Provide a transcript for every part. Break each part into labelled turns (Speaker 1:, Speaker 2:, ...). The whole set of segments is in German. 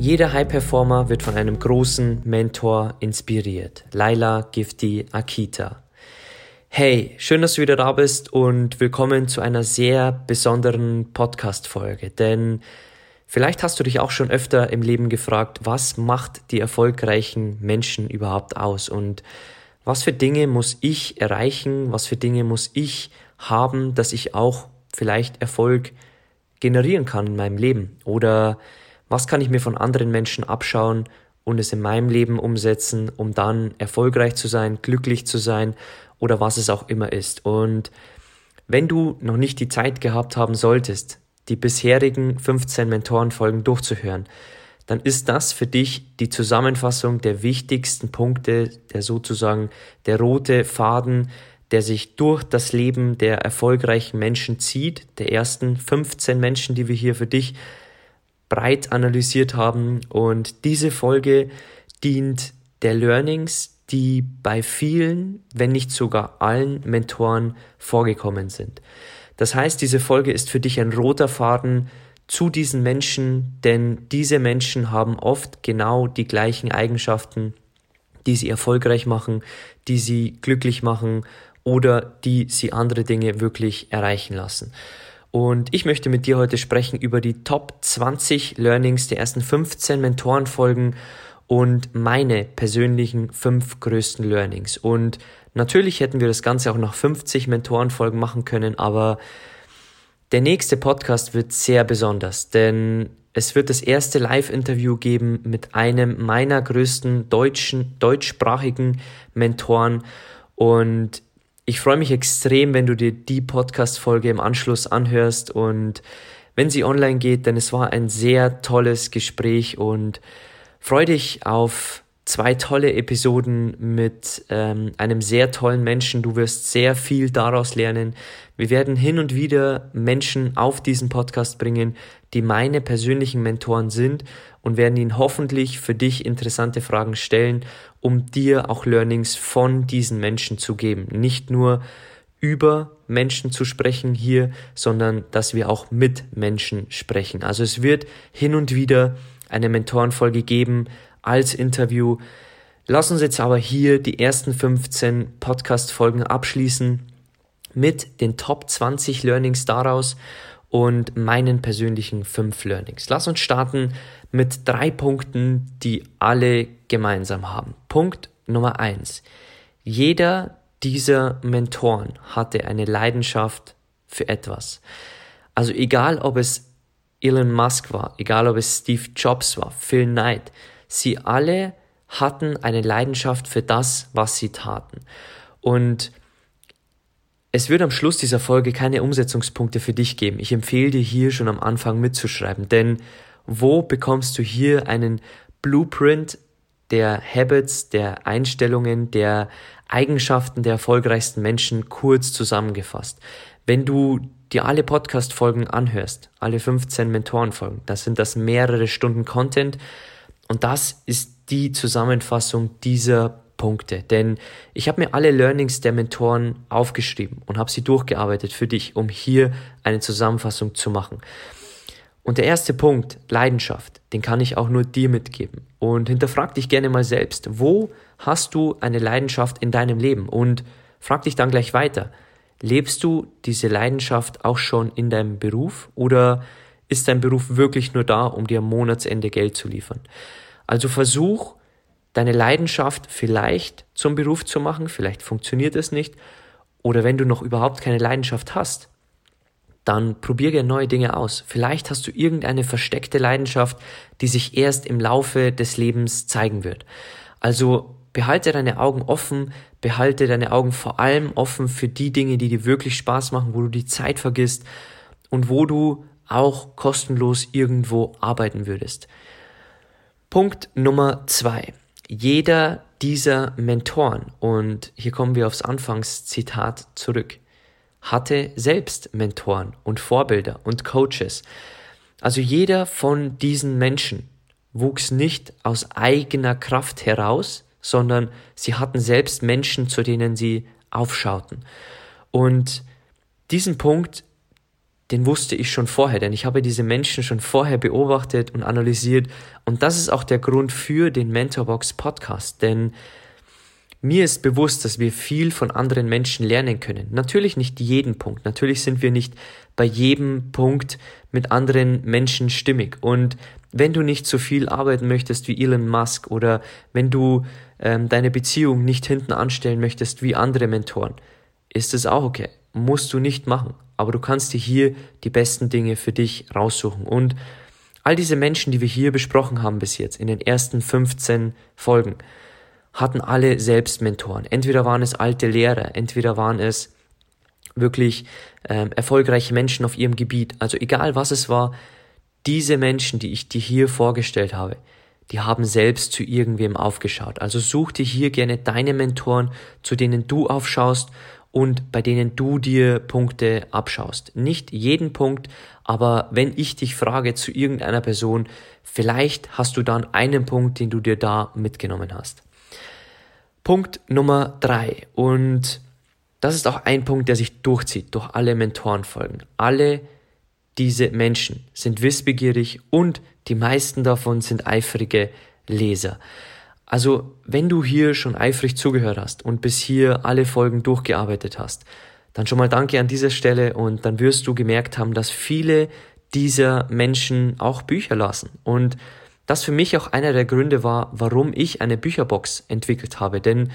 Speaker 1: Jeder High-Performer wird von einem großen Mentor inspiriert. Laila Gifty Akita. Hey, schön, dass du wieder da bist und willkommen zu einer sehr besonderen Podcast-Folge. Denn vielleicht hast du dich auch schon öfter im Leben gefragt, was macht die erfolgreichen Menschen überhaupt aus und was für Dinge muss ich erreichen, was für Dinge muss ich haben, dass ich auch vielleicht Erfolg generieren kann in meinem Leben oder was kann ich mir von anderen Menschen abschauen und es in meinem Leben umsetzen, um dann erfolgreich zu sein, glücklich zu sein oder was es auch immer ist. Und wenn du noch nicht die Zeit gehabt haben solltest, die bisherigen 15 Mentorenfolgen durchzuhören, dann ist das für dich die Zusammenfassung der wichtigsten Punkte, der sozusagen der rote Faden, der sich durch das Leben der erfolgreichen Menschen zieht, der ersten 15 Menschen, die wir hier für dich breit analysiert haben. Und diese Folge dient der Learnings, die bei vielen, wenn nicht sogar allen Mentoren vorgekommen sind. Das heißt, diese Folge ist für dich ein roter Faden zu diesen Menschen, denn diese Menschen haben oft genau die gleichen Eigenschaften, die sie erfolgreich machen, die sie glücklich machen oder die sie andere Dinge wirklich erreichen lassen. Und ich möchte mit dir heute sprechen über die Top 20 Learnings der ersten 15 Mentorenfolgen und meine persönlichen fünf größten Learnings. Und natürlich hätten wir das Ganze auch nach 50 Mentorenfolgen machen können, aber der nächste Podcast wird sehr besonders, denn es wird das erste Live-Interview geben mit einem meiner größten deutschen, deutschsprachigen Mentoren und ich freue mich extrem, wenn du dir die Podcast-Folge im Anschluss anhörst. Und wenn sie online geht, denn es war ein sehr tolles Gespräch. Und freue dich auf zwei tolle Episoden mit ähm, einem sehr tollen Menschen. Du wirst sehr viel daraus lernen. Wir werden hin und wieder Menschen auf diesen Podcast bringen, die meine persönlichen Mentoren sind und werden ihnen hoffentlich für dich interessante Fragen stellen um dir auch Learnings von diesen Menschen zu geben. Nicht nur über Menschen zu sprechen hier, sondern dass wir auch mit Menschen sprechen. Also es wird hin und wieder eine Mentorenfolge geben als Interview. Lass uns jetzt aber hier die ersten 15 Podcast-Folgen abschließen mit den Top 20 Learnings daraus und meinen persönlichen 5 Learnings. Lass uns starten mit drei Punkten, die alle gemeinsam haben. Punkt Nummer eins: Jeder dieser Mentoren hatte eine Leidenschaft für etwas. Also egal, ob es Elon Musk war, egal, ob es Steve Jobs war, Phil Knight, sie alle hatten eine Leidenschaft für das, was sie taten. Und es wird am Schluss dieser Folge keine Umsetzungspunkte für dich geben. Ich empfehle dir hier schon am Anfang mitzuschreiben, denn wo bekommst du hier einen Blueprint der Habits, der Einstellungen, der Eigenschaften der erfolgreichsten Menschen kurz zusammengefasst? Wenn du dir alle Podcast-Folgen anhörst, alle 15 Mentorenfolgen, das sind das mehrere Stunden Content und das ist die Zusammenfassung dieser Punkte. Denn ich habe mir alle Learnings der Mentoren aufgeschrieben und habe sie durchgearbeitet für dich, um hier eine Zusammenfassung zu machen. Und der erste Punkt, Leidenschaft, den kann ich auch nur dir mitgeben. Und hinterfrag dich gerne mal selbst, wo hast du eine Leidenschaft in deinem Leben? Und frag dich dann gleich weiter, lebst du diese Leidenschaft auch schon in deinem Beruf oder ist dein Beruf wirklich nur da, um dir am Monatsende Geld zu liefern? Also versuch, deine Leidenschaft vielleicht zum Beruf zu machen, vielleicht funktioniert es nicht, oder wenn du noch überhaupt keine Leidenschaft hast, dann probier gerne neue Dinge aus. Vielleicht hast du irgendeine versteckte Leidenschaft, die sich erst im Laufe des Lebens zeigen wird. Also behalte deine Augen offen, behalte deine Augen vor allem offen für die Dinge, die dir wirklich Spaß machen, wo du die Zeit vergisst und wo du auch kostenlos irgendwo arbeiten würdest. Punkt Nummer zwei. Jeder dieser Mentoren, und hier kommen wir aufs Anfangszitat zurück, hatte selbst Mentoren und Vorbilder und Coaches. Also jeder von diesen Menschen wuchs nicht aus eigener Kraft heraus, sondern sie hatten selbst Menschen, zu denen sie aufschauten. Und diesen Punkt, den wusste ich schon vorher, denn ich habe diese Menschen schon vorher beobachtet und analysiert. Und das ist auch der Grund für den Mentorbox Podcast, denn mir ist bewusst, dass wir viel von anderen Menschen lernen können. Natürlich nicht jeden Punkt. Natürlich sind wir nicht bei jedem Punkt mit anderen Menschen stimmig. Und wenn du nicht so viel arbeiten möchtest wie Elon Musk oder wenn du ähm, deine Beziehung nicht hinten anstellen möchtest wie andere Mentoren, ist es auch okay. Musst du nicht machen. Aber du kannst dir hier die besten Dinge für dich raussuchen. Und all diese Menschen, die wir hier besprochen haben bis jetzt, in den ersten 15 Folgen, hatten alle selbst Mentoren. Entweder waren es alte Lehrer, entweder waren es wirklich ähm, erfolgreiche Menschen auf ihrem Gebiet. Also egal was es war, diese Menschen, die ich dir hier vorgestellt habe, die haben selbst zu irgendwem aufgeschaut. Also such dir hier gerne deine Mentoren, zu denen du aufschaust und bei denen du dir Punkte abschaust. Nicht jeden Punkt, aber wenn ich dich frage zu irgendeiner Person, vielleicht hast du dann einen Punkt, den du dir da mitgenommen hast. Punkt Nummer drei und das ist auch ein Punkt, der sich durchzieht durch alle Mentorenfolgen. Alle diese Menschen sind wissbegierig und die meisten davon sind eifrige Leser. Also, wenn du hier schon eifrig zugehört hast und bis hier alle Folgen durchgearbeitet hast, dann schon mal danke an dieser Stelle und dann wirst du gemerkt haben, dass viele dieser Menschen auch Bücher lassen und das für mich auch einer der Gründe war, warum ich eine Bücherbox entwickelt habe, denn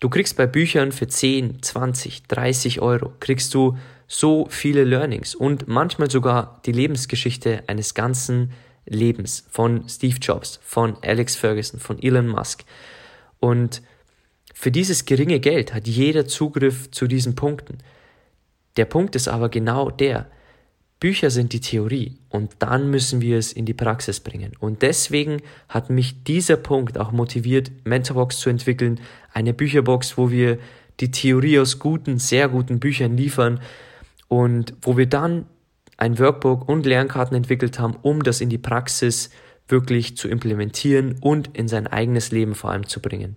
Speaker 1: du kriegst bei Büchern für 10, 20, 30 Euro, kriegst du so viele Learnings und manchmal sogar die Lebensgeschichte eines ganzen Lebens von Steve Jobs, von Alex Ferguson, von Elon Musk. Und für dieses geringe Geld hat jeder Zugriff zu diesen Punkten. Der Punkt ist aber genau der, Bücher sind die Theorie und dann müssen wir es in die Praxis bringen. Und deswegen hat mich dieser Punkt auch motiviert, Mentorbox zu entwickeln, eine Bücherbox, wo wir die Theorie aus guten, sehr guten Büchern liefern und wo wir dann ein Workbook und Lernkarten entwickelt haben, um das in die Praxis wirklich zu implementieren und in sein eigenes Leben vor allem zu bringen.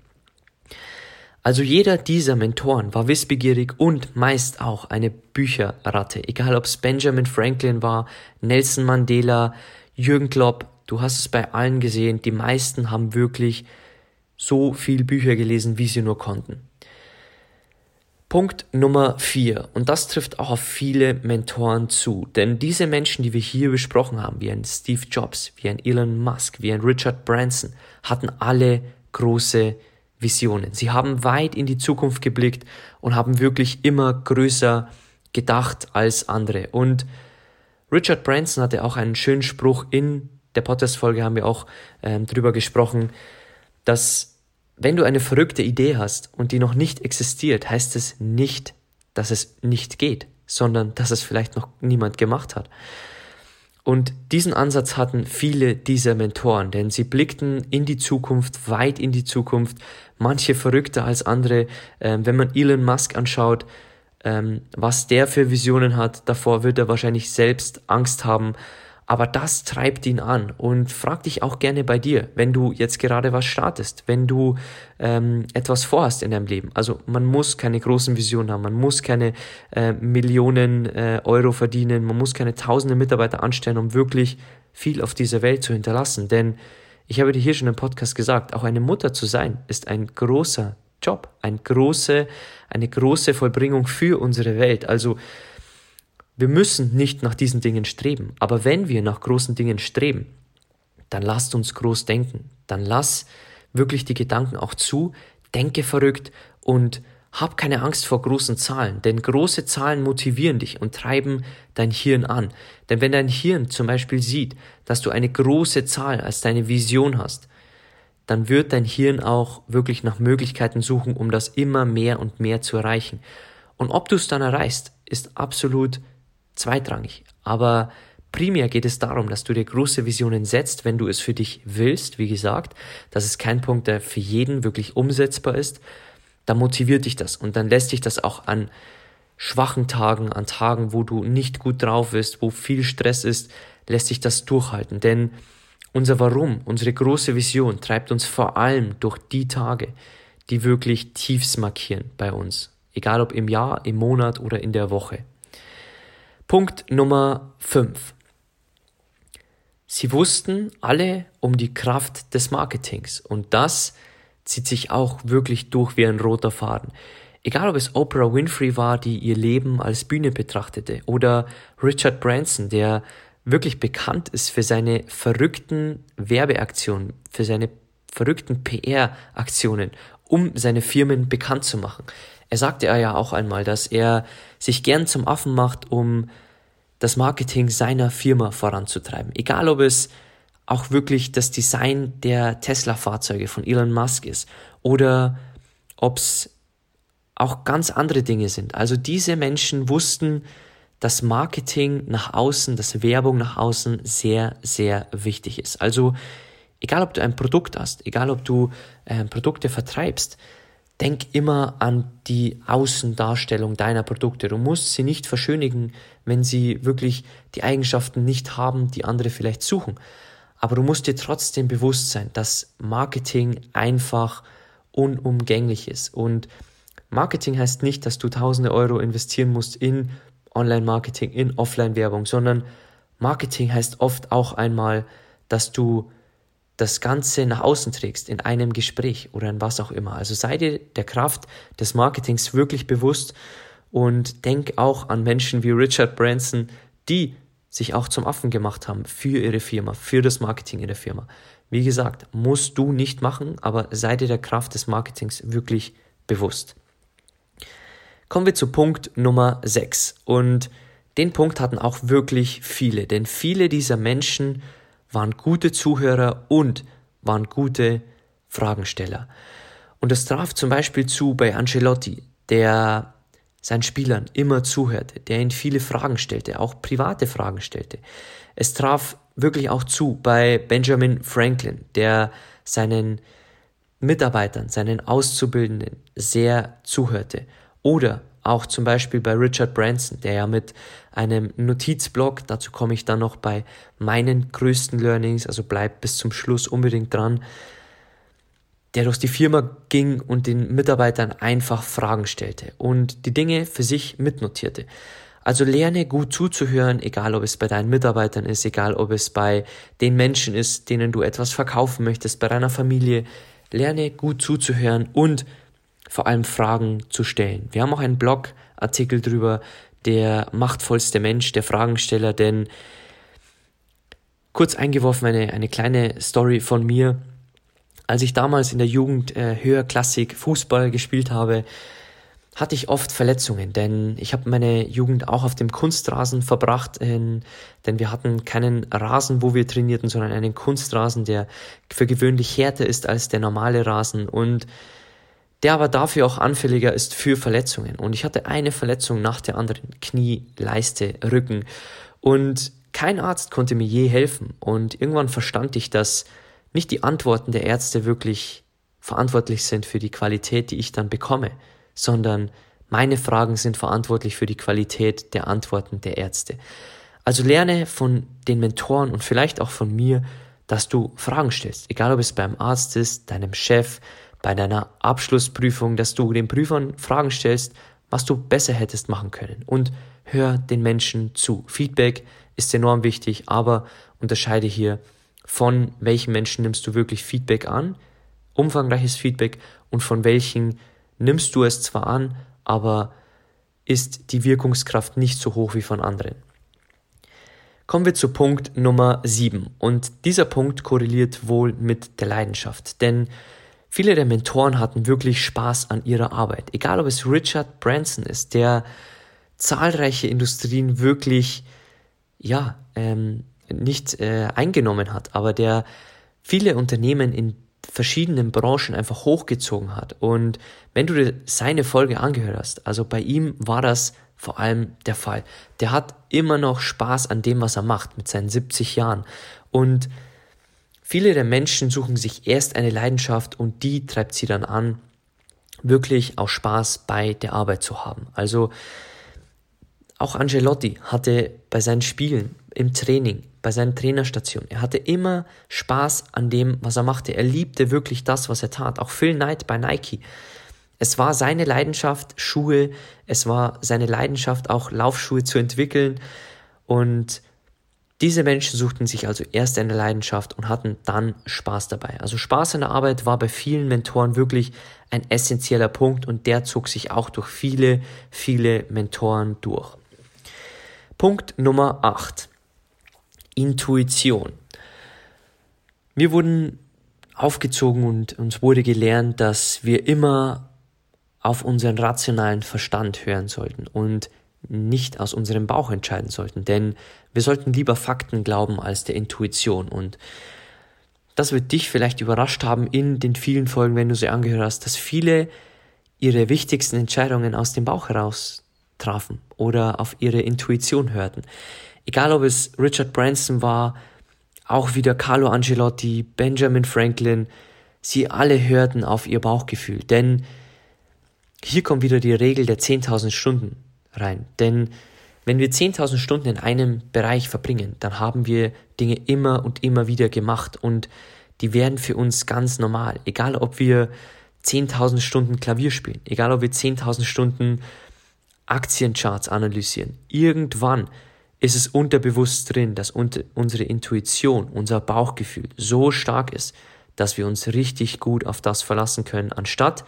Speaker 1: Also jeder dieser Mentoren war wissbegierig und meist auch eine Bücherratte. Egal ob es Benjamin Franklin war, Nelson Mandela, Jürgen Klopp, du hast es bei allen gesehen, die meisten haben wirklich so viel Bücher gelesen, wie sie nur konnten. Punkt Nummer vier Und das trifft auch auf viele Mentoren zu. Denn diese Menschen, die wir hier besprochen haben, wie ein Steve Jobs, wie ein Elon Musk, wie ein Richard Branson, hatten alle große Visionen. Sie haben weit in die Zukunft geblickt und haben wirklich immer größer gedacht als andere. Und Richard Branson hatte auch einen schönen Spruch in der Podcast-Folge, haben wir auch ähm, drüber gesprochen, dass wenn du eine verrückte Idee hast und die noch nicht existiert, heißt es nicht, dass es nicht geht, sondern dass es vielleicht noch niemand gemacht hat. Und diesen Ansatz hatten viele dieser Mentoren, denn sie blickten in die Zukunft, weit in die Zukunft, manche verrückter als andere. Ähm, wenn man Elon Musk anschaut, ähm, was der für Visionen hat, davor wird er wahrscheinlich selbst Angst haben, aber das treibt ihn an und frag dich auch gerne bei dir, wenn du jetzt gerade was startest, wenn du ähm, etwas vorhast in deinem Leben. Also man muss keine großen Visionen haben, man muss keine äh, Millionen äh, Euro verdienen, man muss keine tausende Mitarbeiter anstellen, um wirklich viel auf dieser Welt zu hinterlassen. Denn ich habe dir hier schon im Podcast gesagt, auch eine Mutter zu sein, ist ein großer Job, ein große, eine große Vollbringung für unsere Welt. Also wir müssen nicht nach diesen Dingen streben, aber wenn wir nach großen Dingen streben, dann lasst uns groß denken, dann lass wirklich die Gedanken auch zu, denke verrückt und hab keine Angst vor großen Zahlen, denn große Zahlen motivieren dich und treiben dein Hirn an. Denn wenn dein Hirn zum Beispiel sieht, dass du eine große Zahl als deine Vision hast, dann wird dein Hirn auch wirklich nach Möglichkeiten suchen, um das immer mehr und mehr zu erreichen. Und ob du es dann erreichst, ist absolut zweitrangig. Aber primär geht es darum, dass du dir große Visionen setzt, wenn du es für dich willst. Wie gesagt, das ist kein Punkt, der für jeden wirklich umsetzbar ist. Da motiviert dich das und dann lässt dich das auch an schwachen Tagen, an Tagen, wo du nicht gut drauf bist, wo viel Stress ist, lässt sich das durchhalten. Denn unser Warum, unsere große Vision treibt uns vor allem durch die Tage, die wirklich Tiefs markieren bei uns. Egal ob im Jahr, im Monat oder in der Woche. Punkt Nummer 5. Sie wussten alle um die Kraft des Marketings und das zieht sich auch wirklich durch wie ein roter Faden. Egal ob es Oprah Winfrey war, die ihr Leben als Bühne betrachtete, oder Richard Branson, der wirklich bekannt ist für seine verrückten Werbeaktionen, für seine verrückten PR-Aktionen, um seine Firmen bekannt zu machen. Er sagte ja auch einmal, dass er sich gern zum Affen macht, um das Marketing seiner Firma voranzutreiben. Egal ob es auch wirklich das Design der Tesla-Fahrzeuge von Elon Musk ist oder ob es auch ganz andere Dinge sind. Also diese Menschen wussten, dass Marketing nach außen, dass Werbung nach außen sehr, sehr wichtig ist. Also egal ob du ein Produkt hast, egal ob du äh, Produkte vertreibst, denk immer an die Außendarstellung deiner Produkte. Du musst sie nicht verschönigen, wenn sie wirklich die Eigenschaften nicht haben, die andere vielleicht suchen. Aber du musst dir trotzdem bewusst sein, dass Marketing einfach unumgänglich ist und Marketing heißt nicht, dass du tausende Euro investieren musst in Online-Marketing, in Offline-Werbung, sondern Marketing heißt oft auch einmal, dass du das Ganze nach außen trägst, in einem Gespräch oder in was auch immer. Also sei dir der Kraft des Marketings wirklich bewusst und denk auch an Menschen wie Richard Branson, die sich auch zum Affen gemacht haben für ihre Firma, für das Marketing ihrer Firma. Wie gesagt, musst du nicht machen, aber sei dir der Kraft des Marketings wirklich bewusst. Kommen wir zu Punkt Nummer 6. Und den Punkt hatten auch wirklich viele, denn viele dieser Menschen waren gute Zuhörer und waren gute Fragensteller. Und das traf zum Beispiel zu bei Ancelotti, der seinen Spielern immer zuhörte, der ihnen viele Fragen stellte, auch private Fragen stellte. Es traf wirklich auch zu bei Benjamin Franklin, der seinen Mitarbeitern, seinen Auszubildenden sehr zuhörte oder auch zum Beispiel bei Richard Branson, der ja mit einem Notizblock, dazu komme ich dann noch bei meinen größten Learnings, also bleibt bis zum Schluss unbedingt dran, der durch die Firma ging und den Mitarbeitern einfach Fragen stellte und die Dinge für sich mitnotierte. Also lerne gut zuzuhören, egal ob es bei deinen Mitarbeitern ist, egal ob es bei den Menschen ist, denen du etwas verkaufen möchtest, bei deiner Familie. Lerne gut zuzuhören und vor allem Fragen zu stellen. Wir haben auch einen Blogartikel drüber, der machtvollste Mensch, der Fragensteller, denn kurz eingeworfen eine, eine kleine Story von mir. Als ich damals in der Jugend äh, Höherklassik Fußball gespielt habe, hatte ich oft Verletzungen, denn ich habe meine Jugend auch auf dem Kunstrasen verbracht, in, denn wir hatten keinen Rasen, wo wir trainierten, sondern einen Kunstrasen, der für gewöhnlich härter ist als der normale Rasen und der aber dafür auch anfälliger ist für Verletzungen. Und ich hatte eine Verletzung nach der anderen, Knie, Leiste, Rücken. Und kein Arzt konnte mir je helfen. Und irgendwann verstand ich, dass nicht die Antworten der Ärzte wirklich verantwortlich sind für die Qualität, die ich dann bekomme, sondern meine Fragen sind verantwortlich für die Qualität der Antworten der Ärzte. Also lerne von den Mentoren und vielleicht auch von mir, dass du Fragen stellst, egal ob es beim Arzt ist, deinem Chef, bei deiner Abschlussprüfung, dass du den Prüfern Fragen stellst, was du besser hättest machen können. Und hör den Menschen zu. Feedback ist enorm wichtig, aber unterscheide hier von welchen Menschen nimmst du wirklich Feedback an, umfangreiches Feedback, und von welchen nimmst du es zwar an, aber ist die Wirkungskraft nicht so hoch wie von anderen. Kommen wir zu Punkt Nummer 7. Und dieser Punkt korreliert wohl mit der Leidenschaft. Denn Viele der Mentoren hatten wirklich Spaß an ihrer Arbeit. Egal ob es Richard Branson ist, der zahlreiche Industrien wirklich, ja, ähm, nicht äh, eingenommen hat, aber der viele Unternehmen in verschiedenen Branchen einfach hochgezogen hat. Und wenn du dir seine Folge angehört hast, also bei ihm war das vor allem der Fall. Der hat immer noch Spaß an dem, was er macht mit seinen 70 Jahren. Und viele der Menschen suchen sich erst eine Leidenschaft und die treibt sie dann an, wirklich auch Spaß bei der Arbeit zu haben. Also auch Angelotti hatte bei seinen Spielen, im Training, bei seinen Trainerstationen, er hatte immer Spaß an dem, was er machte. Er liebte wirklich das, was er tat. Auch Phil Knight bei Nike. Es war seine Leidenschaft, Schuhe, es war seine Leidenschaft, auch Laufschuhe zu entwickeln. Und diese Menschen suchten sich also erst eine Leidenschaft und hatten dann Spaß dabei. Also Spaß an der Arbeit war bei vielen Mentoren wirklich ein essentieller Punkt und der zog sich auch durch viele, viele Mentoren durch. Punkt Nummer 8. Intuition. Wir wurden aufgezogen und uns wurde gelernt, dass wir immer auf unseren rationalen Verstand hören sollten und nicht aus unserem Bauch entscheiden sollten, denn wir sollten lieber Fakten glauben als der Intuition. Und das wird dich vielleicht überrascht haben in den vielen Folgen, wenn du sie angehört hast, dass viele ihre wichtigsten Entscheidungen aus dem Bauch heraus trafen oder auf ihre Intuition hörten. Egal ob es Richard Branson war, auch wieder Carlo Angelotti, Benjamin Franklin, sie alle hörten auf ihr Bauchgefühl, denn hier kommt wieder die Regel der 10.000 Stunden rein. Denn wenn wir 10.000 Stunden in einem Bereich verbringen, dann haben wir Dinge immer und immer wieder gemacht und die werden für uns ganz normal. Egal ob wir 10.000 Stunden Klavier spielen, egal ob wir 10.000 Stunden Aktiencharts analysieren. Irgendwann ist es unterbewusst drin, dass unsere Intuition, unser Bauchgefühl so stark ist, dass wir uns richtig gut auf das verlassen können, anstatt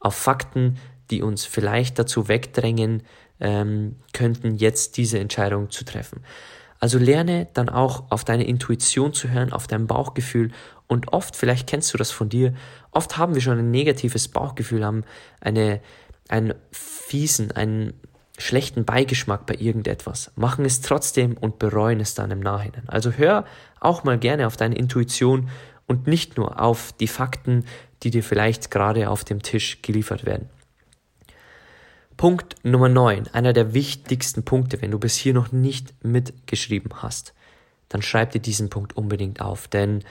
Speaker 1: auf Fakten, die uns vielleicht dazu wegdrängen ähm, könnten, jetzt diese Entscheidung zu treffen. Also lerne dann auch auf deine Intuition zu hören, auf dein Bauchgefühl und oft, vielleicht kennst du das von dir, oft haben wir schon ein negatives Bauchgefühl, haben eine, einen fiesen, einen schlechten Beigeschmack bei irgendetwas, machen es trotzdem und bereuen es dann im Nachhinein. Also hör auch mal gerne auf deine Intuition und nicht nur auf die Fakten, die dir vielleicht gerade auf dem Tisch geliefert werden. Punkt Nummer 9, einer der wichtigsten Punkte, wenn du bis hier noch nicht mitgeschrieben hast, dann schreib dir diesen Punkt unbedingt auf, denn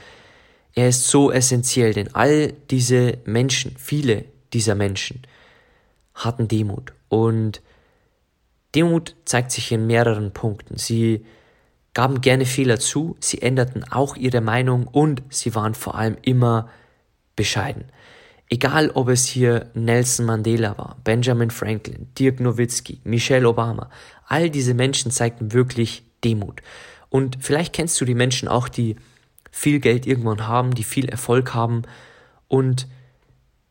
Speaker 1: er ist so essentiell, denn all diese Menschen, viele dieser Menschen hatten Demut und Demut zeigt sich in mehreren Punkten. Sie gaben gerne Fehler zu, sie änderten auch ihre Meinung und sie waren vor allem immer bescheiden. Egal ob es hier Nelson Mandela war, Benjamin Franklin, Dirk Nowitzki, Michelle Obama, all diese Menschen zeigten wirklich Demut. Und vielleicht kennst du die Menschen auch, die viel Geld irgendwann haben, die viel Erfolg haben und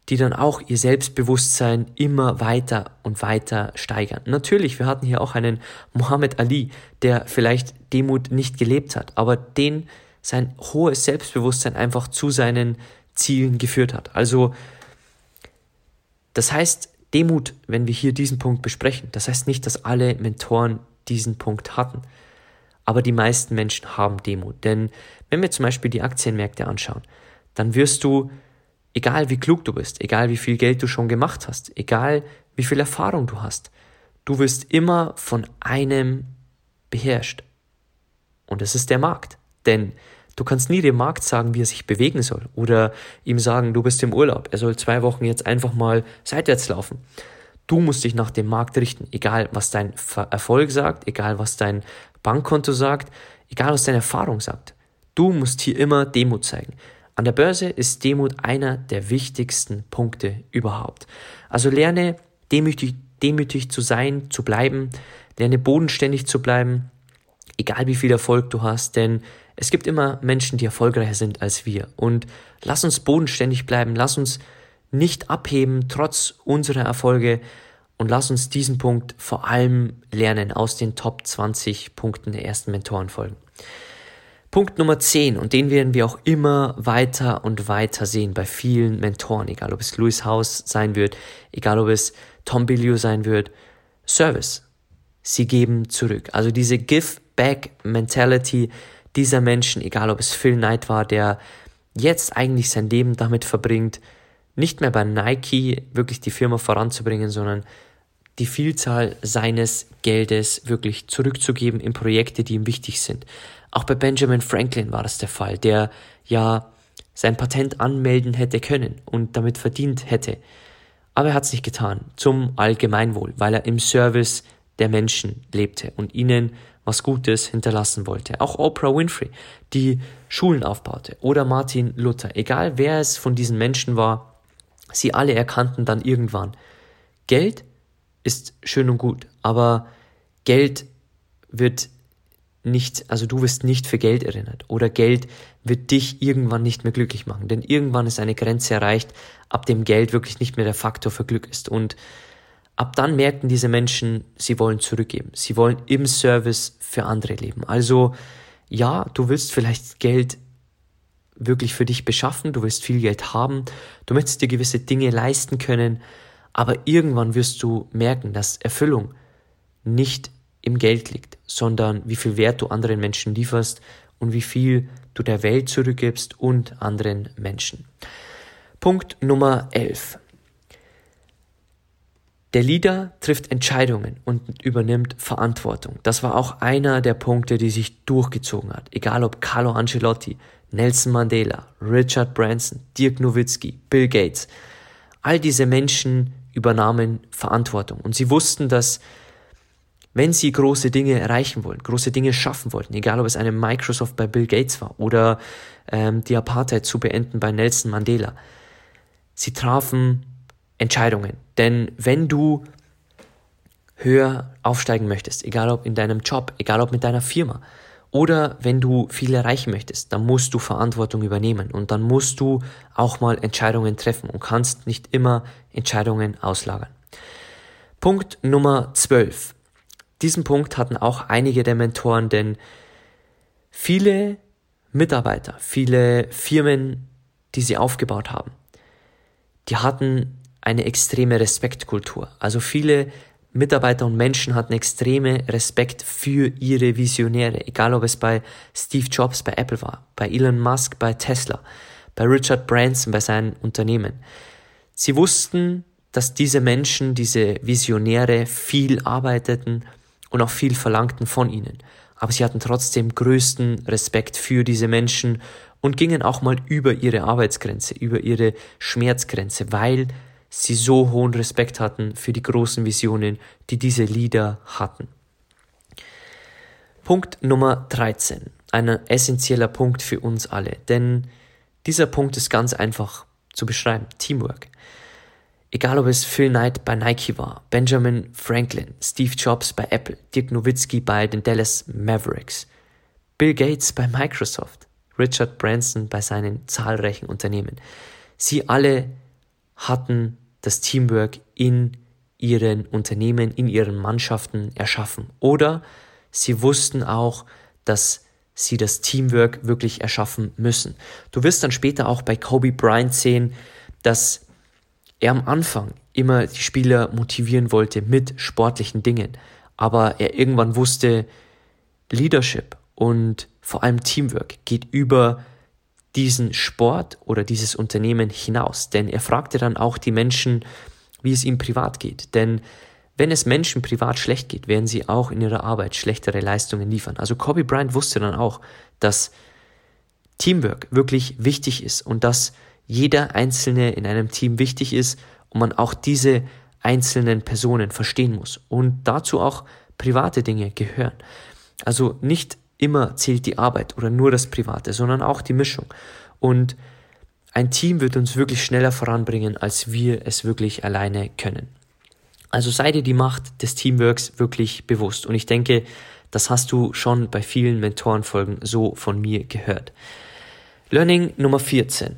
Speaker 1: die dann auch ihr Selbstbewusstsein immer weiter und weiter steigern. Natürlich, wir hatten hier auch einen Muhammad Ali, der vielleicht Demut nicht gelebt hat, aber den sein hohes Selbstbewusstsein einfach zu seinen Zielen geführt hat. Also das heißt, Demut, wenn wir hier diesen Punkt besprechen, das heißt nicht, dass alle Mentoren diesen Punkt hatten. Aber die meisten Menschen haben Demut. Denn wenn wir zum Beispiel die Aktienmärkte anschauen, dann wirst du, egal wie klug du bist, egal wie viel Geld du schon gemacht hast, egal wie viel Erfahrung du hast, du wirst immer von einem beherrscht. Und es ist der Markt. Denn Du kannst nie dem Markt sagen, wie er sich bewegen soll oder ihm sagen, du bist im Urlaub, er soll zwei Wochen jetzt einfach mal seitwärts laufen. Du musst dich nach dem Markt richten, egal was dein Erfolg sagt, egal was dein Bankkonto sagt, egal was deine Erfahrung sagt. Du musst hier immer Demut zeigen. An der Börse ist Demut einer der wichtigsten Punkte überhaupt. Also lerne demütig, demütig zu sein, zu bleiben, lerne bodenständig zu bleiben, egal wie viel Erfolg du hast, denn es gibt immer Menschen, die erfolgreicher sind als wir. Und lass uns bodenständig bleiben, lass uns nicht abheben, trotz unserer Erfolge. Und lass uns diesen Punkt vor allem lernen aus den Top 20 Punkten der ersten Mentorenfolgen. Punkt Nummer 10, und den werden wir auch immer weiter und weiter sehen bei vielen Mentoren, egal ob es Louis House sein wird, egal ob es Tom Billio sein wird, Service. Sie geben zurück. Also diese Give-Back-Mentality, dieser Menschen, egal ob es Phil Knight war, der jetzt eigentlich sein Leben damit verbringt, nicht mehr bei Nike wirklich die Firma voranzubringen, sondern die Vielzahl seines Geldes wirklich zurückzugeben in Projekte, die ihm wichtig sind. Auch bei Benjamin Franklin war das der Fall, der ja sein Patent anmelden hätte können und damit verdient hätte. Aber er hat es nicht getan, zum Allgemeinwohl, weil er im Service der Menschen lebte und ihnen was Gutes hinterlassen wollte. Auch Oprah Winfrey, die Schulen aufbaute, oder Martin Luther, egal wer es von diesen Menschen war, sie alle erkannten dann irgendwann, Geld ist schön und gut, aber Geld wird nicht, also du wirst nicht für Geld erinnert. Oder Geld wird dich irgendwann nicht mehr glücklich machen, denn irgendwann ist eine Grenze erreicht, ab dem Geld wirklich nicht mehr der Faktor für Glück ist. Und ab dann merken diese Menschen, sie wollen zurückgeben, sie wollen im Service für andere leben. Also ja, du willst vielleicht Geld wirklich für dich beschaffen, du willst viel Geld haben, du möchtest dir gewisse Dinge leisten können, aber irgendwann wirst du merken, dass Erfüllung nicht im Geld liegt, sondern wie viel Wert du anderen Menschen lieferst und wie viel du der Welt zurückgibst und anderen Menschen. Punkt Nummer 11. Der Leader trifft Entscheidungen und übernimmt Verantwortung. Das war auch einer der Punkte, die sich durchgezogen hat. Egal ob Carlo Ancelotti, Nelson Mandela, Richard Branson, Dirk Nowitzki, Bill Gates. All diese Menschen übernahmen Verantwortung und sie wussten, dass wenn sie große Dinge erreichen wollen, große Dinge schaffen wollten, egal ob es eine Microsoft bei Bill Gates war oder ähm, die Apartheid zu beenden bei Nelson Mandela, sie trafen Entscheidungen. Denn wenn du höher aufsteigen möchtest, egal ob in deinem Job, egal ob mit deiner Firma, oder wenn du viel erreichen möchtest, dann musst du Verantwortung übernehmen und dann musst du auch mal Entscheidungen treffen und kannst nicht immer Entscheidungen auslagern. Punkt Nummer 12. Diesen Punkt hatten auch einige der Mentoren, denn viele Mitarbeiter, viele Firmen, die sie aufgebaut haben, die hatten eine extreme Respektkultur. Also viele Mitarbeiter und Menschen hatten extreme Respekt für ihre Visionäre, egal ob es bei Steve Jobs bei Apple war, bei Elon Musk bei Tesla, bei Richard Branson bei seinen Unternehmen. Sie wussten, dass diese Menschen, diese Visionäre viel arbeiteten und auch viel verlangten von ihnen. Aber sie hatten trotzdem größten Respekt für diese Menschen und gingen auch mal über ihre Arbeitsgrenze, über ihre Schmerzgrenze, weil sie so hohen Respekt hatten für die großen Visionen, die diese Lieder hatten. Punkt Nummer 13. Ein essentieller Punkt für uns alle, denn dieser Punkt ist ganz einfach zu beschreiben. Teamwork. Egal ob es Phil Knight bei Nike war, Benjamin Franklin, Steve Jobs bei Apple, Dirk Nowitzki bei den Dallas Mavericks, Bill Gates bei Microsoft, Richard Branson bei seinen zahlreichen Unternehmen. Sie alle hatten das Teamwork in ihren Unternehmen, in ihren Mannschaften erschaffen. Oder sie wussten auch, dass sie das Teamwork wirklich erschaffen müssen. Du wirst dann später auch bei Kobe Bryant sehen, dass er am Anfang immer die Spieler motivieren wollte mit sportlichen Dingen, aber er irgendwann wusste, Leadership und vor allem Teamwork geht über diesen Sport oder dieses Unternehmen hinaus. Denn er fragte dann auch die Menschen, wie es ihm privat geht. Denn wenn es Menschen privat schlecht geht, werden sie auch in ihrer Arbeit schlechtere Leistungen liefern. Also Kobe Bryant wusste dann auch, dass Teamwork wirklich wichtig ist und dass jeder Einzelne in einem Team wichtig ist und man auch diese einzelnen Personen verstehen muss und dazu auch private Dinge gehören. Also nicht immer zählt die Arbeit oder nur das Private, sondern auch die Mischung. Und ein Team wird uns wirklich schneller voranbringen, als wir es wirklich alleine können. Also sei dir die Macht des Teamworks wirklich bewusst. Und ich denke, das hast du schon bei vielen Mentorenfolgen so von mir gehört. Learning Nummer 14.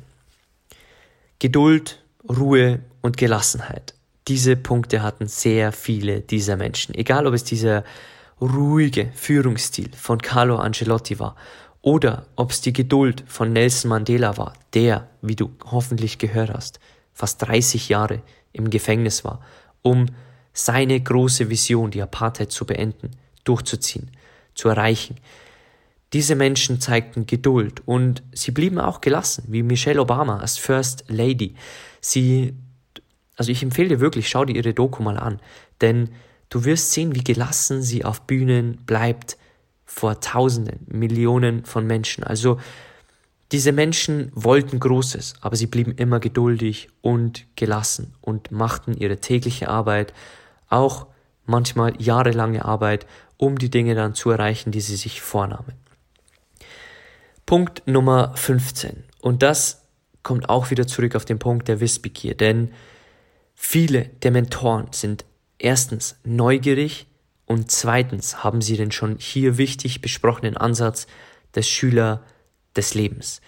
Speaker 1: Geduld, Ruhe und Gelassenheit. Diese Punkte hatten sehr viele dieser Menschen. Egal ob es dieser ruhige Führungsstil von Carlo Ancelotti war oder ob es die Geduld von Nelson Mandela war, der, wie du hoffentlich gehört hast, fast 30 Jahre im Gefängnis war, um seine große Vision, die Apartheid zu beenden, durchzuziehen, zu erreichen. Diese Menschen zeigten Geduld und sie blieben auch gelassen, wie Michelle Obama als First Lady. Sie, also ich empfehle dir wirklich, schau dir ihre Doku mal an. Denn du wirst sehen, wie gelassen sie auf Bühnen bleibt vor Tausenden, Millionen von Menschen. Also diese Menschen wollten Großes, aber sie blieben immer geduldig und gelassen und machten ihre tägliche Arbeit, auch manchmal jahrelange Arbeit, um die Dinge dann zu erreichen, die sie sich vornahmen. Punkt Nummer 15. Und das kommt auch wieder zurück auf den Punkt der Wissbegier, denn viele der Mentoren sind erstens neugierig und zweitens haben sie den schon hier wichtig besprochenen Ansatz des Schüler des Lebens.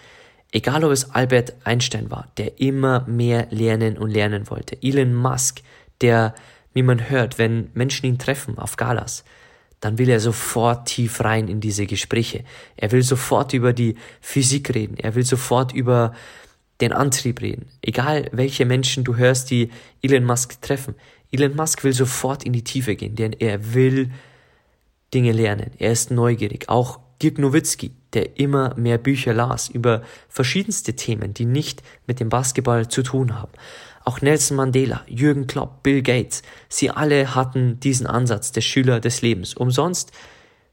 Speaker 1: Egal ob es Albert Einstein war, der immer mehr lernen und lernen wollte, Elon Musk, der, wie man hört, wenn Menschen ihn treffen auf Galas, dann will er sofort tief rein in diese Gespräche. Er will sofort über die Physik reden. Er will sofort über den Antrieb reden. Egal welche Menschen du hörst, die Elon Musk treffen. Elon Musk will sofort in die Tiefe gehen, denn er will Dinge lernen. Er ist neugierig. Auch Dirk Nowitzki, der immer mehr Bücher las über verschiedenste Themen, die nicht mit dem Basketball zu tun haben. Auch Nelson Mandela, Jürgen Klopp, Bill Gates, sie alle hatten diesen Ansatz der Schüler des Lebens. Umsonst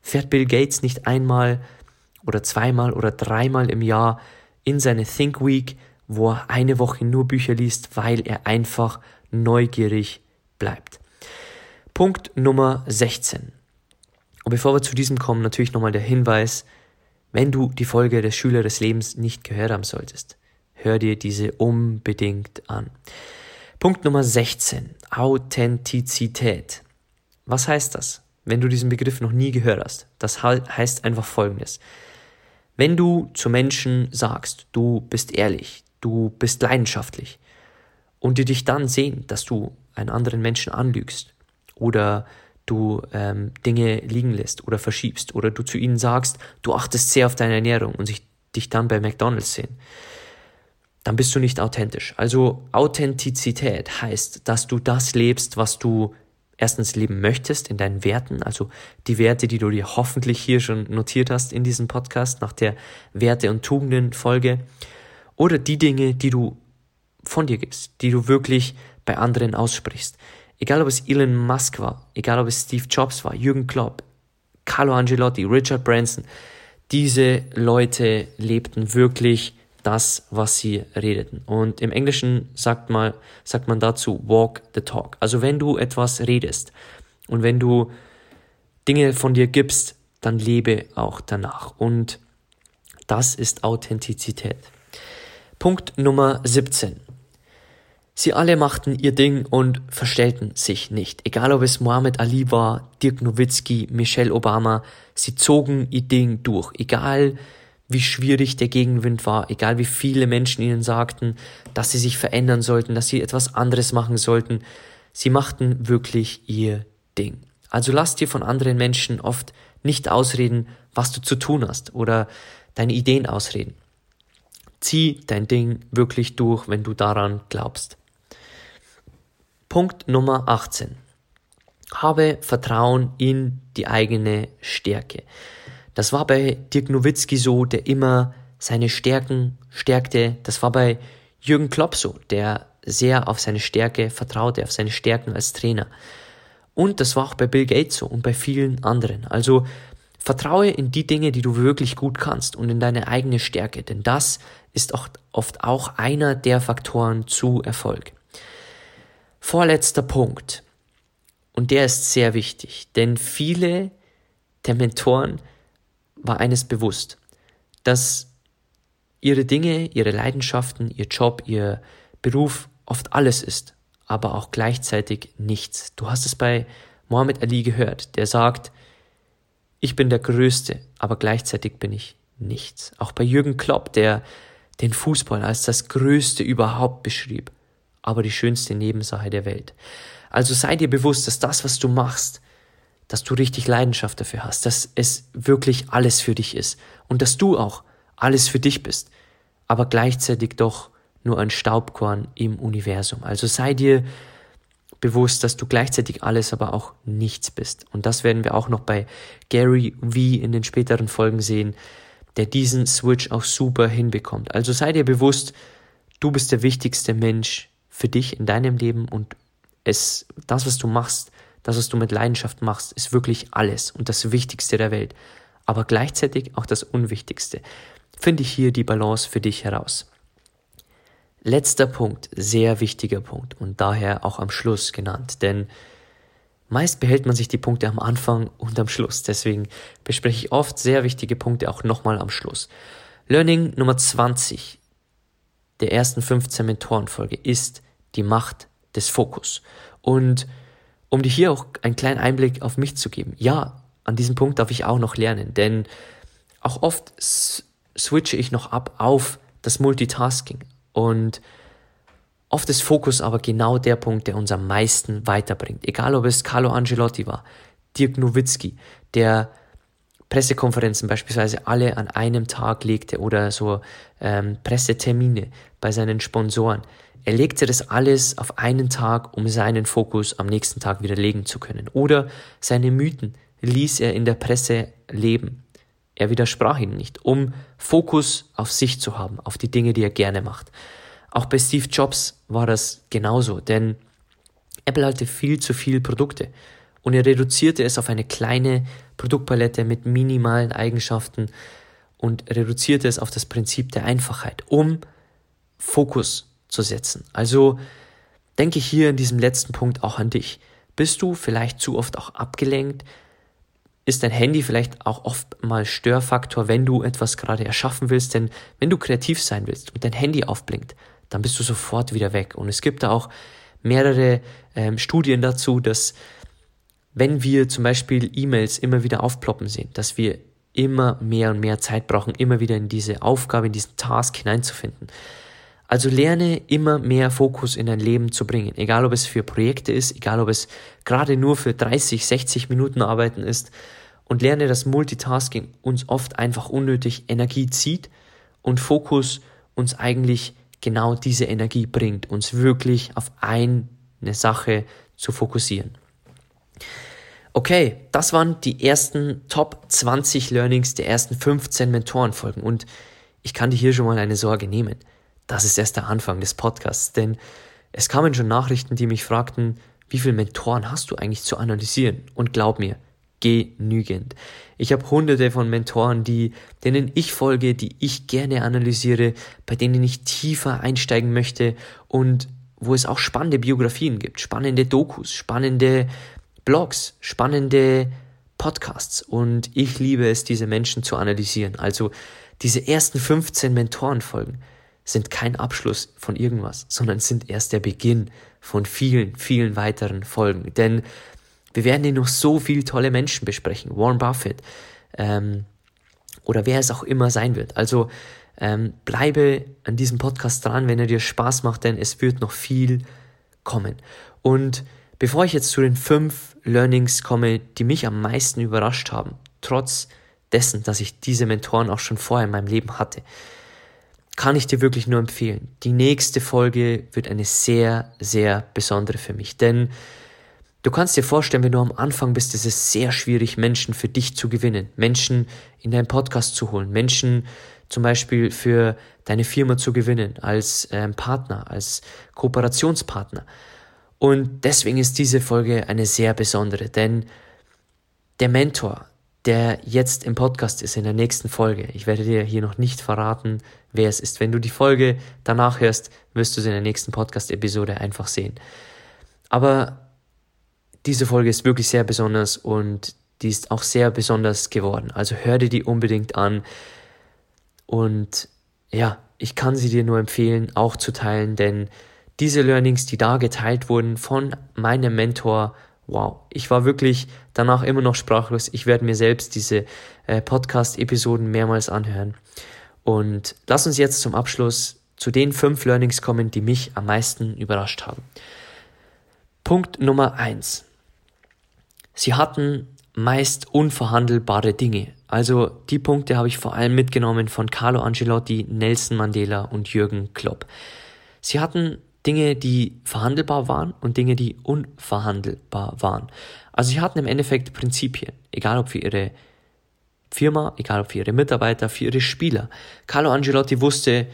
Speaker 1: fährt Bill Gates nicht einmal oder zweimal oder dreimal im Jahr in seine Think Week, wo er eine Woche nur Bücher liest, weil er einfach neugierig bleibt. Punkt Nummer 16. Und bevor wir zu diesem kommen, natürlich nochmal der Hinweis, wenn du die Folge des Schüler des Lebens nicht gehört haben solltest hör dir diese unbedingt an. Punkt Nummer 16. Authentizität. Was heißt das? Wenn du diesen Begriff noch nie gehört hast. Das heißt einfach Folgendes. Wenn du zu Menschen sagst, du bist ehrlich, du bist leidenschaftlich und die dich dann sehen, dass du einen anderen Menschen anlügst oder du ähm, Dinge liegen lässt oder verschiebst oder du zu ihnen sagst, du achtest sehr auf deine Ernährung und sich dich dann bei McDonald's sehen, dann bist du nicht authentisch. Also Authentizität heißt, dass du das lebst, was du erstens leben möchtest in deinen Werten, also die Werte, die du dir hoffentlich hier schon notiert hast in diesem Podcast nach der Werte- und Tugenden-Folge, oder die Dinge, die du von dir gibst, die du wirklich bei anderen aussprichst. Egal ob es Elon Musk war, egal ob es Steve Jobs war, Jürgen Klopp, Carlo Angelotti, Richard Branson, diese Leute lebten wirklich das, was sie redeten. Und im Englischen sagt, mal, sagt man dazu walk the talk. Also wenn du etwas redest und wenn du Dinge von dir gibst, dann lebe auch danach. Und das ist Authentizität. Punkt Nummer 17. Sie alle machten ihr Ding und verstellten sich nicht. Egal ob es Muhammad Ali war, Dirk Nowitzki, Michelle Obama, sie zogen ihr Ding durch. Egal wie schwierig der Gegenwind war, egal wie viele Menschen ihnen sagten, dass sie sich verändern sollten, dass sie etwas anderes machen sollten. Sie machten wirklich ihr Ding. Also lass dir von anderen Menschen oft nicht ausreden, was du zu tun hast oder deine Ideen ausreden. Zieh dein Ding wirklich durch, wenn du daran glaubst. Punkt Nummer 18. Habe Vertrauen in die eigene Stärke. Das war bei Dirk Nowitzki so, der immer seine Stärken stärkte. Das war bei Jürgen Klopp so, der sehr auf seine Stärke vertraute, auf seine Stärken als Trainer. Und das war auch bei Bill Gates so und bei vielen anderen. Also vertraue in die Dinge, die du wirklich gut kannst und in deine eigene Stärke, denn das ist oft auch einer der Faktoren zu Erfolg. Vorletzter Punkt. Und der ist sehr wichtig, denn viele der Mentoren war eines bewusst, dass ihre Dinge, ihre Leidenschaften, ihr Job, ihr Beruf oft alles ist, aber auch gleichzeitig nichts. Du hast es bei Mohammed Ali gehört, der sagt, ich bin der Größte, aber gleichzeitig bin ich nichts. Auch bei Jürgen Klopp, der den Fußball als das Größte überhaupt beschrieb, aber die schönste Nebensache der Welt. Also sei dir bewusst, dass das, was du machst, dass du richtig Leidenschaft dafür hast, dass es wirklich alles für dich ist und dass du auch alles für dich bist, aber gleichzeitig doch nur ein Staubkorn im Universum. Also sei dir bewusst, dass du gleichzeitig alles, aber auch nichts bist. Und das werden wir auch noch bei Gary V in den späteren Folgen sehen, der diesen Switch auch super hinbekommt. Also sei dir bewusst, du bist der wichtigste Mensch für dich in deinem Leben und es, das, was du machst, das, was du mit Leidenschaft machst, ist wirklich alles und das Wichtigste der Welt, aber gleichzeitig auch das Unwichtigste. Finde ich hier die Balance für dich heraus. Letzter Punkt, sehr wichtiger Punkt und daher auch am Schluss genannt, denn meist behält man sich die Punkte am Anfang und am Schluss. Deswegen bespreche ich oft sehr wichtige Punkte auch nochmal am Schluss. Learning Nummer 20 der ersten 15 Mentorenfolge ist die Macht des Fokus. Und um dir hier auch einen kleinen Einblick auf mich zu geben, ja, an diesem Punkt darf ich auch noch lernen, denn auch oft switche ich noch ab auf das Multitasking und oft ist Fokus aber genau der Punkt, der uns am meisten weiterbringt. Egal ob es Carlo Angelotti war, Dirk Nowitzki, der Pressekonferenzen beispielsweise alle an einem Tag legte oder so ähm, Pressetermine bei seinen Sponsoren. Er legte das alles auf einen Tag, um seinen Fokus am nächsten Tag wieder legen zu können. Oder seine Mythen ließ er in der Presse leben. Er widersprach ihnen nicht, um Fokus auf sich zu haben, auf die Dinge, die er gerne macht. Auch bei Steve Jobs war das genauso, denn Apple hatte viel zu viel Produkte und er reduzierte es auf eine kleine Produktpalette mit minimalen Eigenschaften und reduzierte es auf das Prinzip der Einfachheit, um Fokus zu setzen. Also denke hier in diesem letzten Punkt auch an dich. Bist du vielleicht zu oft auch abgelenkt? Ist dein Handy vielleicht auch oft mal Störfaktor, wenn du etwas gerade erschaffen willst? Denn wenn du kreativ sein willst und dein Handy aufblinkt, dann bist du sofort wieder weg. Und es gibt da auch mehrere ähm, Studien dazu, dass wenn wir zum Beispiel E-Mails immer wieder aufploppen sehen, dass wir immer mehr und mehr Zeit brauchen, immer wieder in diese Aufgabe, in diesen Task hineinzufinden. Also lerne immer mehr Fokus in dein Leben zu bringen, egal ob es für Projekte ist, egal ob es gerade nur für 30, 60 Minuten arbeiten ist und lerne, dass Multitasking uns oft einfach unnötig Energie zieht und Fokus uns eigentlich genau diese Energie bringt, uns wirklich auf eine Sache zu fokussieren. Okay, das waren die ersten Top 20 Learnings der ersten 15 Mentorenfolgen und ich kann dir hier schon mal eine Sorge nehmen. Das ist erst der Anfang des Podcasts, denn es kamen schon Nachrichten, die mich fragten, wie viele Mentoren hast du eigentlich zu analysieren? Und glaub mir, genügend. Ich habe hunderte von Mentoren, die, denen ich folge, die ich gerne analysiere, bei denen ich tiefer einsteigen möchte und wo es auch spannende Biografien gibt, spannende Dokus, spannende Blogs, spannende Podcasts und ich liebe es, diese Menschen zu analysieren. Also diese ersten 15 Mentorenfolgen sind kein Abschluss von irgendwas, sondern sind erst der Beginn von vielen, vielen weiteren Folgen. Denn wir werden hier noch so viele tolle Menschen besprechen. Warren Buffett ähm, oder wer es auch immer sein wird. Also ähm, bleibe an diesem Podcast dran, wenn er dir Spaß macht, denn es wird noch viel kommen. Und Bevor ich jetzt zu den fünf Learnings komme, die mich am meisten überrascht haben, trotz dessen, dass ich diese Mentoren auch schon vorher in meinem Leben hatte, kann ich dir wirklich nur empfehlen. Die nächste Folge wird eine sehr, sehr besondere für mich, denn du kannst dir vorstellen, wenn du am Anfang bist, ist es sehr schwierig, Menschen für dich zu gewinnen, Menschen in deinen Podcast zu holen, Menschen zum Beispiel für deine Firma zu gewinnen, als ähm, Partner, als Kooperationspartner. Und deswegen ist diese Folge eine sehr besondere, denn der Mentor, der jetzt im Podcast ist, in der nächsten Folge, ich werde dir hier noch nicht verraten, wer es ist. Wenn du die Folge danach hörst, wirst du sie in der nächsten Podcast-Episode einfach sehen. Aber diese Folge ist wirklich sehr besonders und die ist auch sehr besonders geworden. Also hör dir die unbedingt an. Und ja, ich kann sie dir nur empfehlen, auch zu teilen, denn diese Learnings, die da geteilt wurden von meinem Mentor, wow, ich war wirklich danach immer noch sprachlos. Ich werde mir selbst diese äh, Podcast-Episoden mehrmals anhören. Und lass uns jetzt zum Abschluss zu den fünf Learnings kommen, die mich am meisten überrascht haben. Punkt Nummer eins: Sie hatten meist unverhandelbare Dinge. Also die Punkte habe ich vor allem mitgenommen von Carlo Angelotti, Nelson Mandela und Jürgen Klopp. Sie hatten Dinge, die verhandelbar waren und Dinge, die unverhandelbar waren. Also sie hatten im Endeffekt Prinzipien, egal ob für ihre Firma, egal ob für ihre Mitarbeiter, für ihre Spieler. Carlo Angelotti wusste,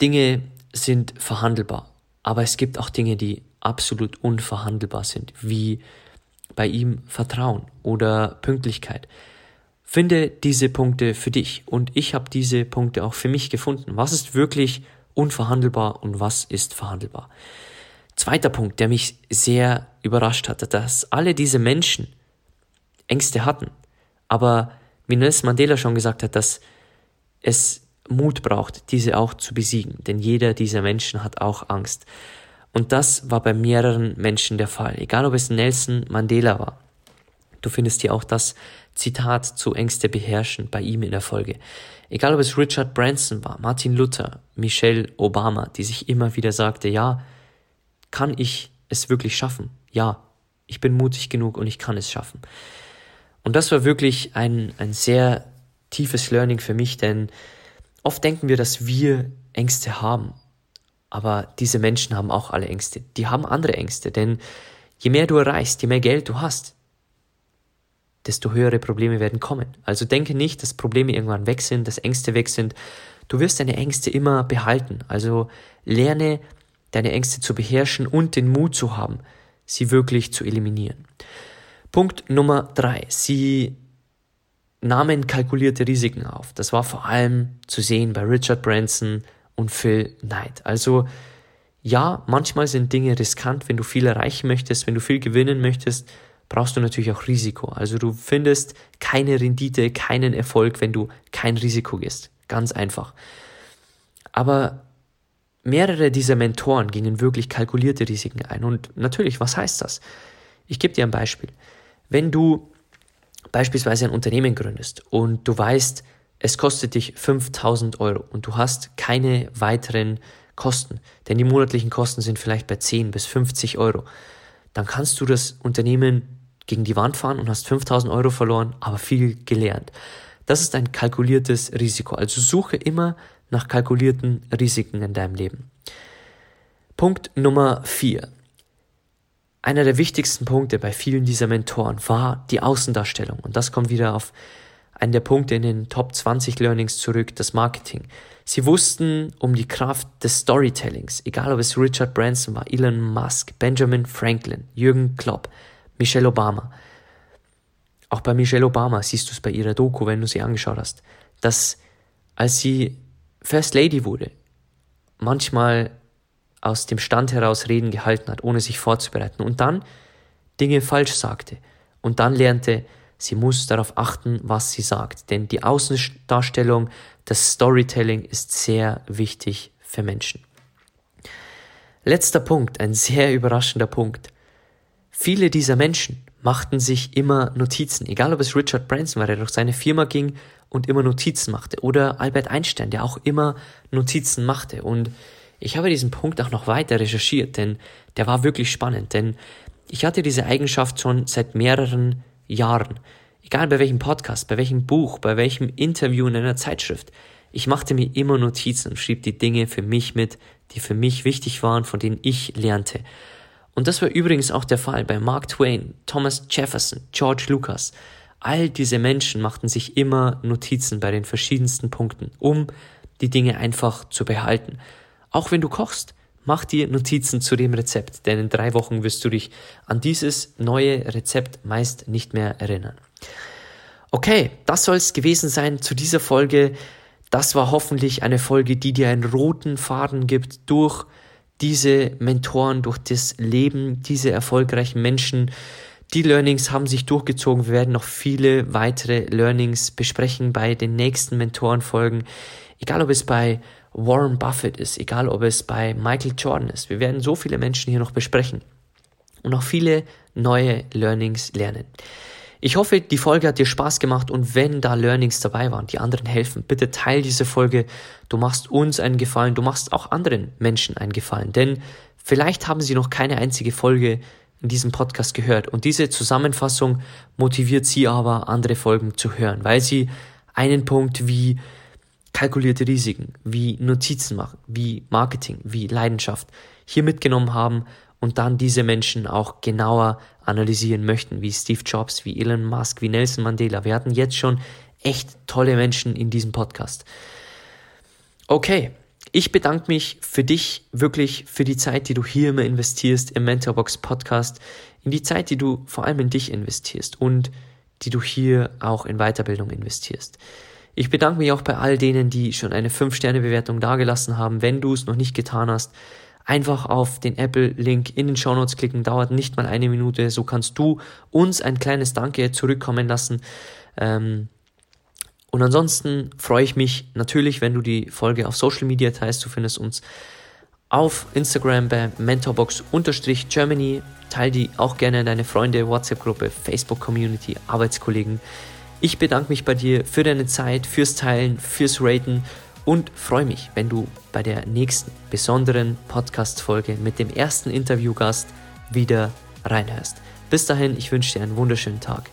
Speaker 1: Dinge sind verhandelbar, aber es gibt auch Dinge, die absolut unverhandelbar sind, wie bei ihm Vertrauen oder Pünktlichkeit. Finde diese Punkte für dich und ich habe diese Punkte auch für mich gefunden. Was ist wirklich unverhandelbar und was ist verhandelbar? Zweiter Punkt, der mich sehr überrascht hatte, dass alle diese Menschen Ängste hatten, aber wie Nelson Mandela schon gesagt hat, dass es Mut braucht, diese auch zu besiegen, denn jeder dieser Menschen hat auch Angst. Und das war bei mehreren Menschen der Fall, egal ob es Nelson Mandela war. Du findest hier auch das Zitat zu Ängste beherrschen bei ihm in der Folge. Egal ob es Richard Branson war, Martin Luther, Michelle Obama, die sich immer wieder sagte, ja, kann ich es wirklich schaffen? Ja, ich bin mutig genug und ich kann es schaffen. Und das war wirklich ein, ein sehr tiefes Learning für mich, denn oft denken wir, dass wir Ängste haben. Aber diese Menschen haben auch alle Ängste. Die haben andere Ängste, denn je mehr du erreichst, je mehr Geld du hast, desto höhere Probleme werden kommen. Also denke nicht, dass Probleme irgendwann weg sind, dass Ängste weg sind. Du wirst deine Ängste immer behalten. Also lerne deine Ängste zu beherrschen und den Mut zu haben, sie wirklich zu eliminieren. Punkt Nummer drei. Sie nahmen kalkulierte Risiken auf. Das war vor allem zu sehen bei Richard Branson und Phil Knight. Also ja, manchmal sind Dinge riskant, wenn du viel erreichen möchtest, wenn du viel gewinnen möchtest, brauchst du natürlich auch Risiko. Also du findest keine Rendite, keinen Erfolg, wenn du kein Risiko gehst. Ganz einfach. Aber mehrere dieser Mentoren gingen wirklich kalkulierte Risiken ein. Und natürlich, was heißt das? Ich gebe dir ein Beispiel. Wenn du beispielsweise ein Unternehmen gründest und du weißt, es kostet dich 5000 Euro und du hast keine weiteren Kosten, denn die monatlichen Kosten sind vielleicht bei 10 bis 50 Euro, dann kannst du das Unternehmen gegen die Wand fahren und hast 5000 Euro verloren, aber viel gelernt. Das ist ein kalkuliertes Risiko. Also suche immer nach kalkulierten Risiken in deinem Leben. Punkt Nummer vier. Einer der wichtigsten Punkte bei vielen dieser Mentoren war die Außendarstellung. Und das kommt wieder auf einen der Punkte in den Top 20 Learnings zurück, das Marketing. Sie wussten um die Kraft des Storytellings, egal ob es Richard Branson war, Elon Musk, Benjamin Franklin, Jürgen Klopp, Michelle Obama. Auch bei Michelle Obama siehst du es bei ihrer Doku, wenn du sie angeschaut hast, dass als sie First Lady wurde, manchmal aus dem Stand heraus Reden gehalten hat, ohne sich vorzubereiten und dann Dinge falsch sagte und dann lernte, sie muss darauf achten, was sie sagt, denn die Außendarstellung, das Storytelling ist sehr wichtig für Menschen. Letzter Punkt, ein sehr überraschender Punkt. Viele dieser Menschen machten sich immer Notizen, egal ob es Richard Branson war, der durch seine Firma ging und immer Notizen machte, oder Albert Einstein, der auch immer Notizen machte. Und ich habe diesen Punkt auch noch weiter recherchiert, denn der war wirklich spannend, denn ich hatte diese Eigenschaft schon seit mehreren Jahren. Egal bei welchem Podcast, bei welchem Buch, bei welchem Interview in einer Zeitschrift. Ich machte mir immer Notizen und schrieb die Dinge für mich mit, die für mich wichtig waren, von denen ich lernte. Und das war übrigens auch der Fall bei Mark Twain, Thomas Jefferson, George Lucas. All diese Menschen machten sich immer Notizen bei den verschiedensten Punkten, um die Dinge einfach zu behalten. Auch wenn du kochst, mach dir Notizen zu dem Rezept, denn in drei Wochen wirst du dich an dieses neue Rezept meist nicht mehr erinnern. Okay, das soll es gewesen sein zu dieser Folge. Das war hoffentlich eine Folge, die dir einen roten Faden gibt durch diese Mentoren, durch das Leben dieser erfolgreichen Menschen. Die Learnings haben sich durchgezogen. Wir werden noch viele weitere Learnings besprechen bei den nächsten Mentorenfolgen. Egal ob es bei Warren Buffett ist, egal ob es bei Michael Jordan ist. Wir werden so viele Menschen hier noch besprechen und auch viele neue Learnings lernen. Ich hoffe, die Folge hat dir Spaß gemacht und wenn da Learnings dabei waren, die anderen helfen, bitte teil diese Folge. Du machst uns einen Gefallen, du machst auch anderen Menschen einen Gefallen, denn vielleicht haben sie noch keine einzige Folge in diesem Podcast gehört und diese Zusammenfassung motiviert sie aber, andere Folgen zu hören, weil sie einen Punkt wie kalkulierte Risiken, wie Notizen machen, wie Marketing, wie Leidenschaft hier mitgenommen haben und dann diese Menschen auch genauer analysieren möchten, wie Steve Jobs, wie Elon Musk, wie Nelson Mandela. Wir hatten jetzt schon echt tolle Menschen in diesem Podcast. Okay, Ich bedanke mich für dich wirklich für die Zeit, die du hier immer investierst im Mentorbox Podcast, in die Zeit, die du vor allem in dich investierst und die du hier auch in Weiterbildung investierst. Ich bedanke mich auch bei all denen, die schon eine 5-Sterne-Bewertung dagelassen haben. Wenn du es noch nicht getan hast, einfach auf den Apple-Link in den Show Notes klicken, dauert nicht mal eine Minute. So kannst du uns ein kleines Danke zurückkommen lassen. Ähm, und ansonsten freue ich mich natürlich, wenn du die Folge auf Social Media teilst. Du findest uns auf Instagram bei mentorbox-germany. Teil die auch gerne in deine Freunde, WhatsApp-Gruppe, Facebook-Community, Arbeitskollegen. Ich bedanke mich bei dir für deine Zeit, fürs Teilen, fürs Raten und freue mich, wenn du bei der nächsten besonderen Podcast-Folge mit dem ersten Interviewgast wieder reinhörst. Bis dahin, ich wünsche dir einen wunderschönen Tag.